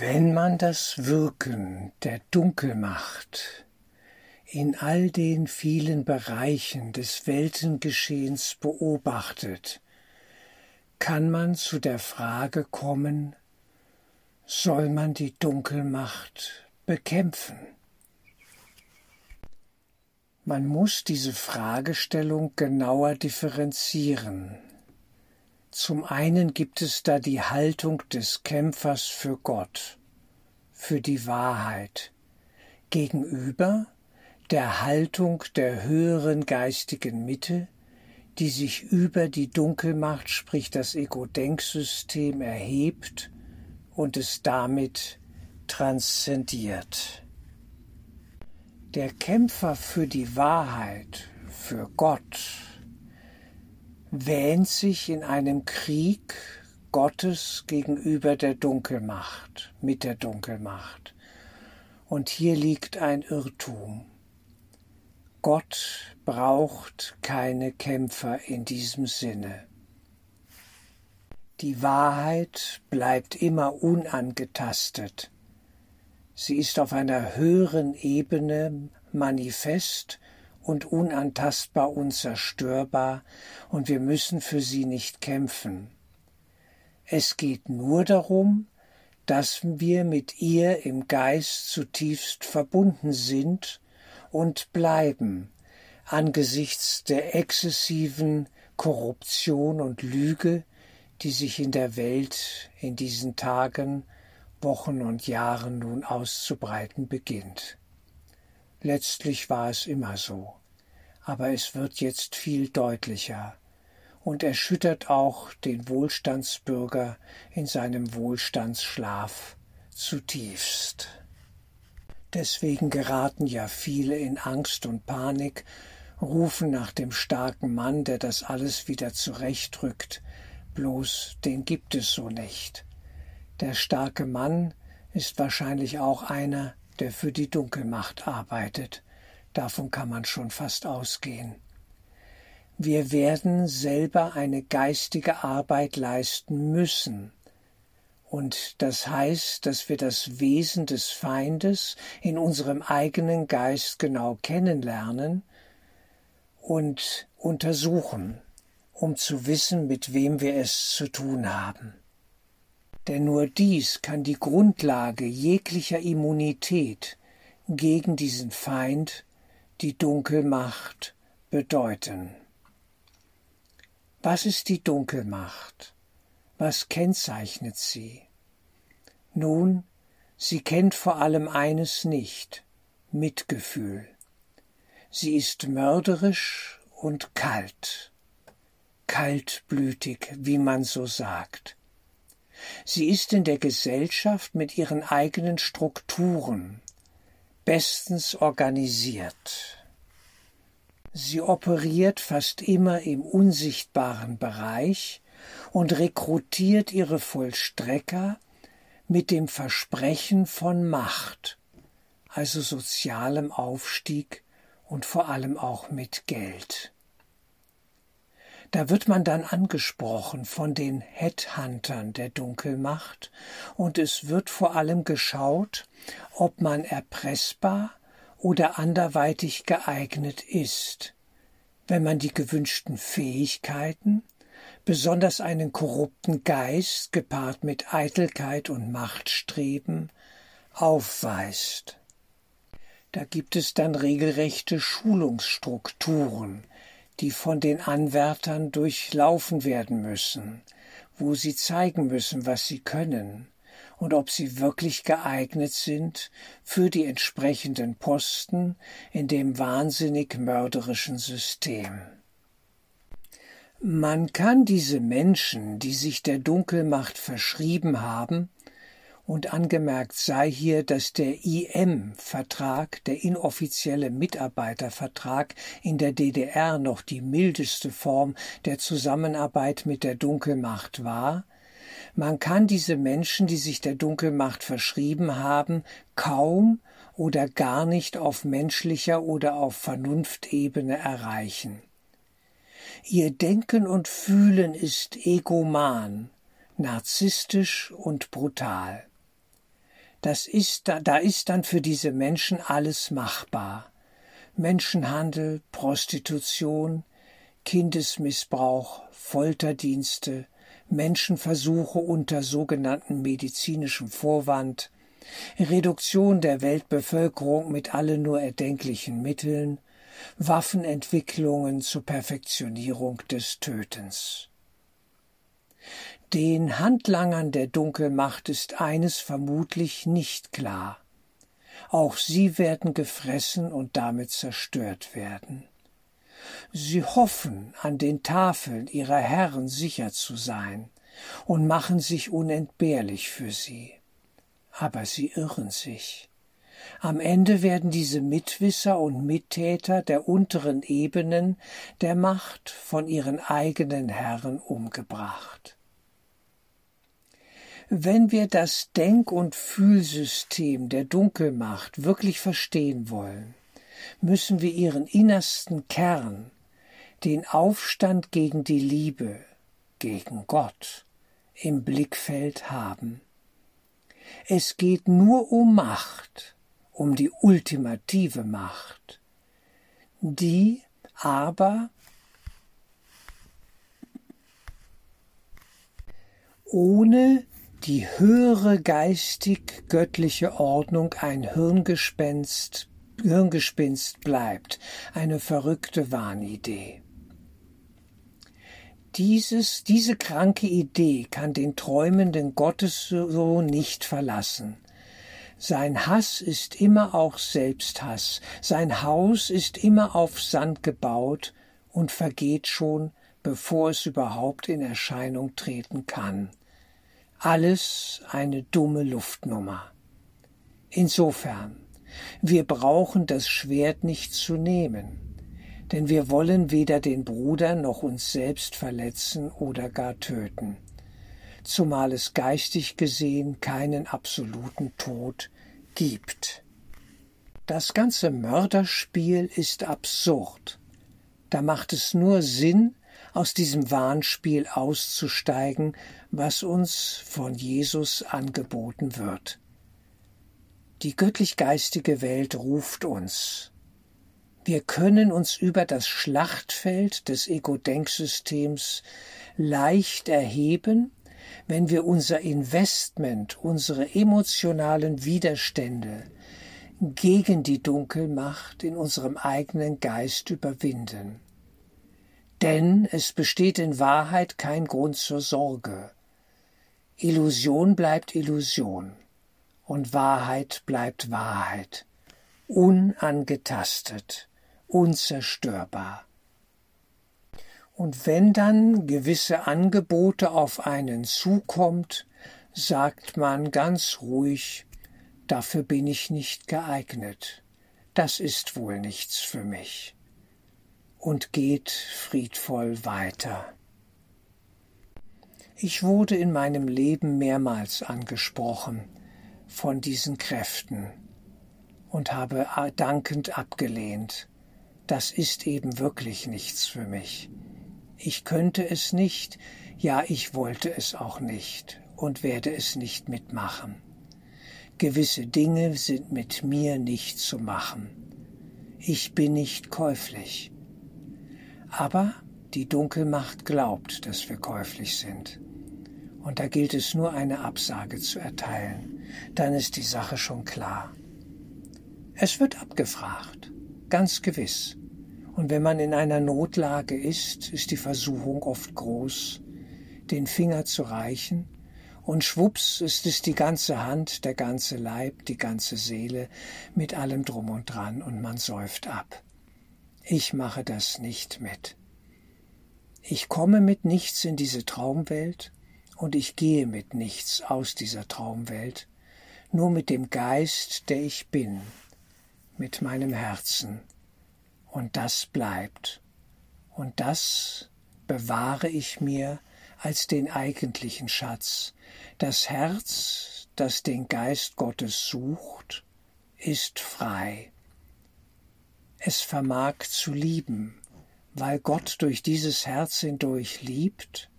Wenn man das Wirken der Dunkelmacht in all den vielen Bereichen des Weltengeschehens beobachtet, kann man zu der Frage kommen, soll man die Dunkelmacht bekämpfen? Man muss diese Fragestellung genauer differenzieren. Zum einen gibt es da die Haltung des Kämpfers für Gott, für die Wahrheit, gegenüber der Haltung der höheren geistigen Mitte, die sich über die Dunkelmacht, sprich das Ego-Denksystem, erhebt und es damit transzendiert. Der Kämpfer für die Wahrheit, für Gott, wähnt sich in einem Krieg Gottes gegenüber der Dunkelmacht, mit der Dunkelmacht. Und hier liegt ein Irrtum. Gott braucht keine Kämpfer in diesem Sinne. Die Wahrheit bleibt immer unangetastet. Sie ist auf einer höheren Ebene manifest und unantastbar unzerstörbar, und wir müssen für sie nicht kämpfen. Es geht nur darum, dass wir mit ihr im Geist zutiefst verbunden sind und bleiben, angesichts der exzessiven Korruption und Lüge, die sich in der Welt in diesen Tagen, Wochen und Jahren nun auszubreiten beginnt. Letztlich war es immer so, aber es wird jetzt viel deutlicher und erschüttert auch den Wohlstandsbürger in seinem Wohlstandsschlaf zutiefst. Deswegen geraten ja viele in Angst und Panik, rufen nach dem starken Mann, der das alles wieder zurechtrückt, bloß den gibt es so nicht. Der starke Mann ist wahrscheinlich auch einer, der für die Dunkelmacht arbeitet. Davon kann man schon fast ausgehen. Wir werden selber eine geistige Arbeit leisten müssen. Und das heißt, dass wir das Wesen des Feindes in unserem eigenen Geist genau kennenlernen und untersuchen, um zu wissen, mit wem wir es zu tun haben denn nur dies kann die Grundlage jeglicher Immunität gegen diesen Feind, die Dunkelmacht, bedeuten. Was ist die Dunkelmacht? Was kennzeichnet sie? Nun, sie kennt vor allem eines nicht Mitgefühl. Sie ist mörderisch und kalt, kaltblütig, wie man so sagt. Sie ist in der Gesellschaft mit ihren eigenen Strukturen bestens organisiert. Sie operiert fast immer im unsichtbaren Bereich und rekrutiert ihre Vollstrecker mit dem Versprechen von Macht, also sozialem Aufstieg und vor allem auch mit Geld. Da wird man dann angesprochen von den Headhuntern der Dunkelmacht und es wird vor allem geschaut, ob man erpressbar oder anderweitig geeignet ist. Wenn man die gewünschten Fähigkeiten, besonders einen korrupten Geist gepaart mit Eitelkeit und Machtstreben, aufweist. Da gibt es dann regelrechte Schulungsstrukturen, die von den Anwärtern durchlaufen werden müssen, wo sie zeigen müssen, was sie können und ob sie wirklich geeignet sind für die entsprechenden Posten in dem wahnsinnig mörderischen System. Man kann diese Menschen, die sich der Dunkelmacht verschrieben haben, und angemerkt sei hier, dass der IM-Vertrag, der inoffizielle Mitarbeitervertrag in der DDR noch die mildeste Form der Zusammenarbeit mit der Dunkelmacht war, man kann diese Menschen, die sich der Dunkelmacht verschrieben haben, kaum oder gar nicht auf menschlicher oder auf Vernunftebene erreichen. Ihr Denken und Fühlen ist egoman, narzisstisch und brutal. Das ist, da, da ist dann für diese Menschen alles machbar. Menschenhandel, Prostitution, Kindesmissbrauch, Folterdienste, Menschenversuche unter sogenannten medizinischem Vorwand, Reduktion der Weltbevölkerung mit allen nur erdenklichen Mitteln, Waffenentwicklungen zur Perfektionierung des Tötens. Den Handlangern der Dunkelmacht ist eines vermutlich nicht klar. Auch sie werden gefressen und damit zerstört werden. Sie hoffen, an den Tafeln ihrer Herren sicher zu sein und machen sich unentbehrlich für sie. Aber sie irren sich. Am Ende werden diese Mitwisser und Mittäter der unteren Ebenen der Macht von ihren eigenen Herren umgebracht. Wenn wir das Denk- und Fühlsystem der Dunkelmacht wirklich verstehen wollen, müssen wir ihren innersten Kern, den Aufstand gegen die Liebe, gegen Gott, im Blickfeld haben. Es geht nur um Macht, um die ultimative Macht, die aber ohne die höhere geistig göttliche Ordnung ein Hirngespenst, Hirngespinst bleibt, eine verrückte Wahnidee. Dieses, diese kranke Idee kann den träumenden Gottessohn nicht verlassen. Sein Hass ist immer auch Selbsthass, sein Haus ist immer auf Sand gebaut und vergeht schon, bevor es überhaupt in Erscheinung treten kann. Alles eine dumme Luftnummer. Insofern, wir brauchen das Schwert nicht zu nehmen, denn wir wollen weder den Bruder noch uns selbst verletzen oder gar töten, zumal es geistig gesehen keinen absoluten Tod gibt. Das ganze Mörderspiel ist absurd. Da macht es nur Sinn, aus diesem Wahnspiel auszusteigen, was uns von Jesus angeboten wird. Die göttlich-geistige Welt ruft uns. Wir können uns über das Schlachtfeld des Ego-Denksystems leicht erheben, wenn wir unser Investment, unsere emotionalen Widerstände gegen die Dunkelmacht in unserem eigenen Geist überwinden. Denn es besteht in Wahrheit kein Grund zur Sorge. Illusion bleibt Illusion und Wahrheit bleibt Wahrheit, unangetastet, unzerstörbar. Und wenn dann gewisse Angebote auf einen zukommt, sagt man ganz ruhig, dafür bin ich nicht geeignet, das ist wohl nichts für mich und geht friedvoll weiter. Ich wurde in meinem Leben mehrmals angesprochen von diesen Kräften und habe dankend abgelehnt. Das ist eben wirklich nichts für mich. Ich könnte es nicht, ja ich wollte es auch nicht und werde es nicht mitmachen. Gewisse Dinge sind mit mir nicht zu machen. Ich bin nicht käuflich. Aber die Dunkelmacht glaubt, dass wir käuflich sind. Und da gilt es nur eine Absage zu erteilen. Dann ist die Sache schon klar. Es wird abgefragt, ganz gewiss. Und wenn man in einer Notlage ist, ist die Versuchung oft groß, den Finger zu reichen, und schwups ist es die ganze Hand, der ganze Leib, die ganze Seele, mit allem drum und dran, und man säuft ab. Ich mache das nicht mit. Ich komme mit nichts in diese Traumwelt und ich gehe mit nichts aus dieser Traumwelt, nur mit dem Geist, der ich bin, mit meinem Herzen. Und das bleibt. Und das bewahre ich mir als den eigentlichen Schatz. Das Herz, das den Geist Gottes sucht, ist frei. Es vermag zu lieben, weil Gott durch dieses Herz hindurch liebt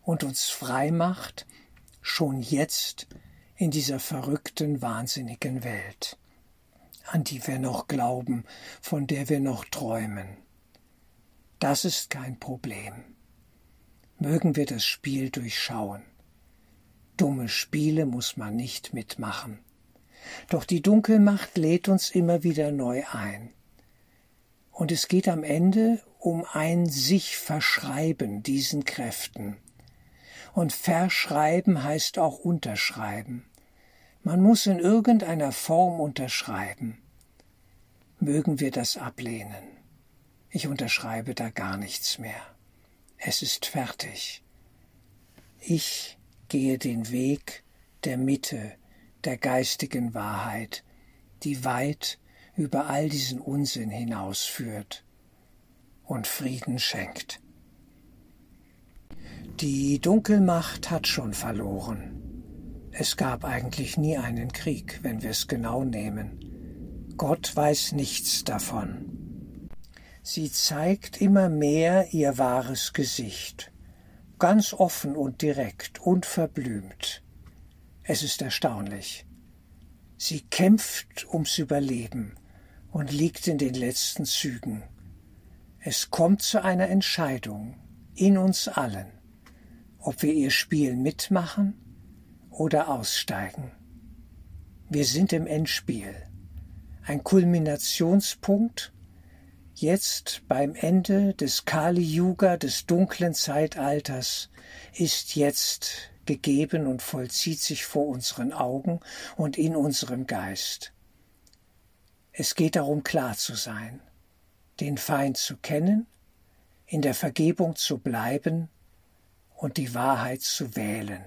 und uns frei macht, schon jetzt in dieser verrückten, wahnsinnigen Welt, an die wir noch glauben, von der wir noch träumen. Das ist kein Problem. Mögen wir das Spiel durchschauen. Dumme Spiele muss man nicht mitmachen. Doch die Dunkelmacht lädt uns immer wieder neu ein. Und es geht am Ende um ein sich verschreiben diesen Kräften. Und verschreiben heißt auch unterschreiben. Man muss in irgendeiner Form unterschreiben. Mögen wir das ablehnen. Ich unterschreibe da gar nichts mehr. Es ist fertig. Ich gehe den Weg der Mitte, der geistigen Wahrheit, die weit über all diesen Unsinn hinausführt und Frieden schenkt. Die Dunkelmacht hat schon verloren. Es gab eigentlich nie einen Krieg, wenn wir es genau nehmen. Gott weiß nichts davon. Sie zeigt immer mehr ihr wahres Gesicht, ganz offen und direkt, unverblümt. Es ist erstaunlich. Sie kämpft ums Überleben und liegt in den letzten Zügen. Es kommt zu einer Entscheidung in uns allen ob wir ihr Spiel mitmachen oder aussteigen. Wir sind im Endspiel. Ein Kulminationspunkt jetzt beim Ende des Kali Yuga, des dunklen Zeitalters, ist jetzt gegeben und vollzieht sich vor unseren Augen und in unserem Geist. Es geht darum, klar zu sein, den Feind zu kennen, in der Vergebung zu bleiben und die Wahrheit zu wählen.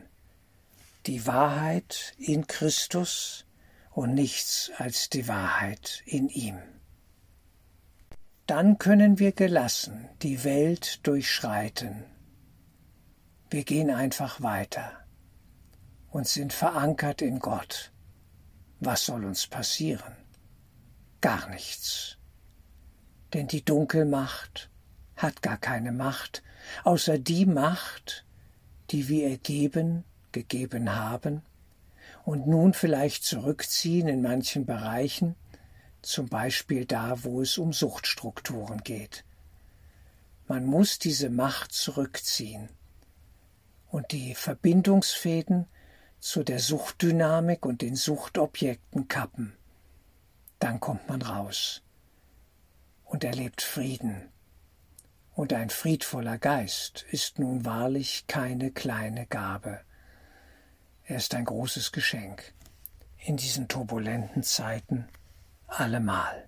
Die Wahrheit in Christus und nichts als die Wahrheit in ihm. Dann können wir gelassen die Welt durchschreiten. Wir gehen einfach weiter und sind verankert in Gott. Was soll uns passieren? Gar nichts. Denn die Dunkelmacht hat gar keine Macht, außer die Macht, die wir ihr geben, gegeben haben und nun vielleicht zurückziehen in manchen Bereichen, zum Beispiel da, wo es um Suchtstrukturen geht. Man muss diese Macht zurückziehen und die Verbindungsfäden zu der Suchtdynamik und den Suchtobjekten kappen. Dann kommt man raus und erlebt Frieden und ein friedvoller Geist ist nun wahrlich keine kleine Gabe. Er ist ein großes Geschenk in diesen turbulenten Zeiten allemal.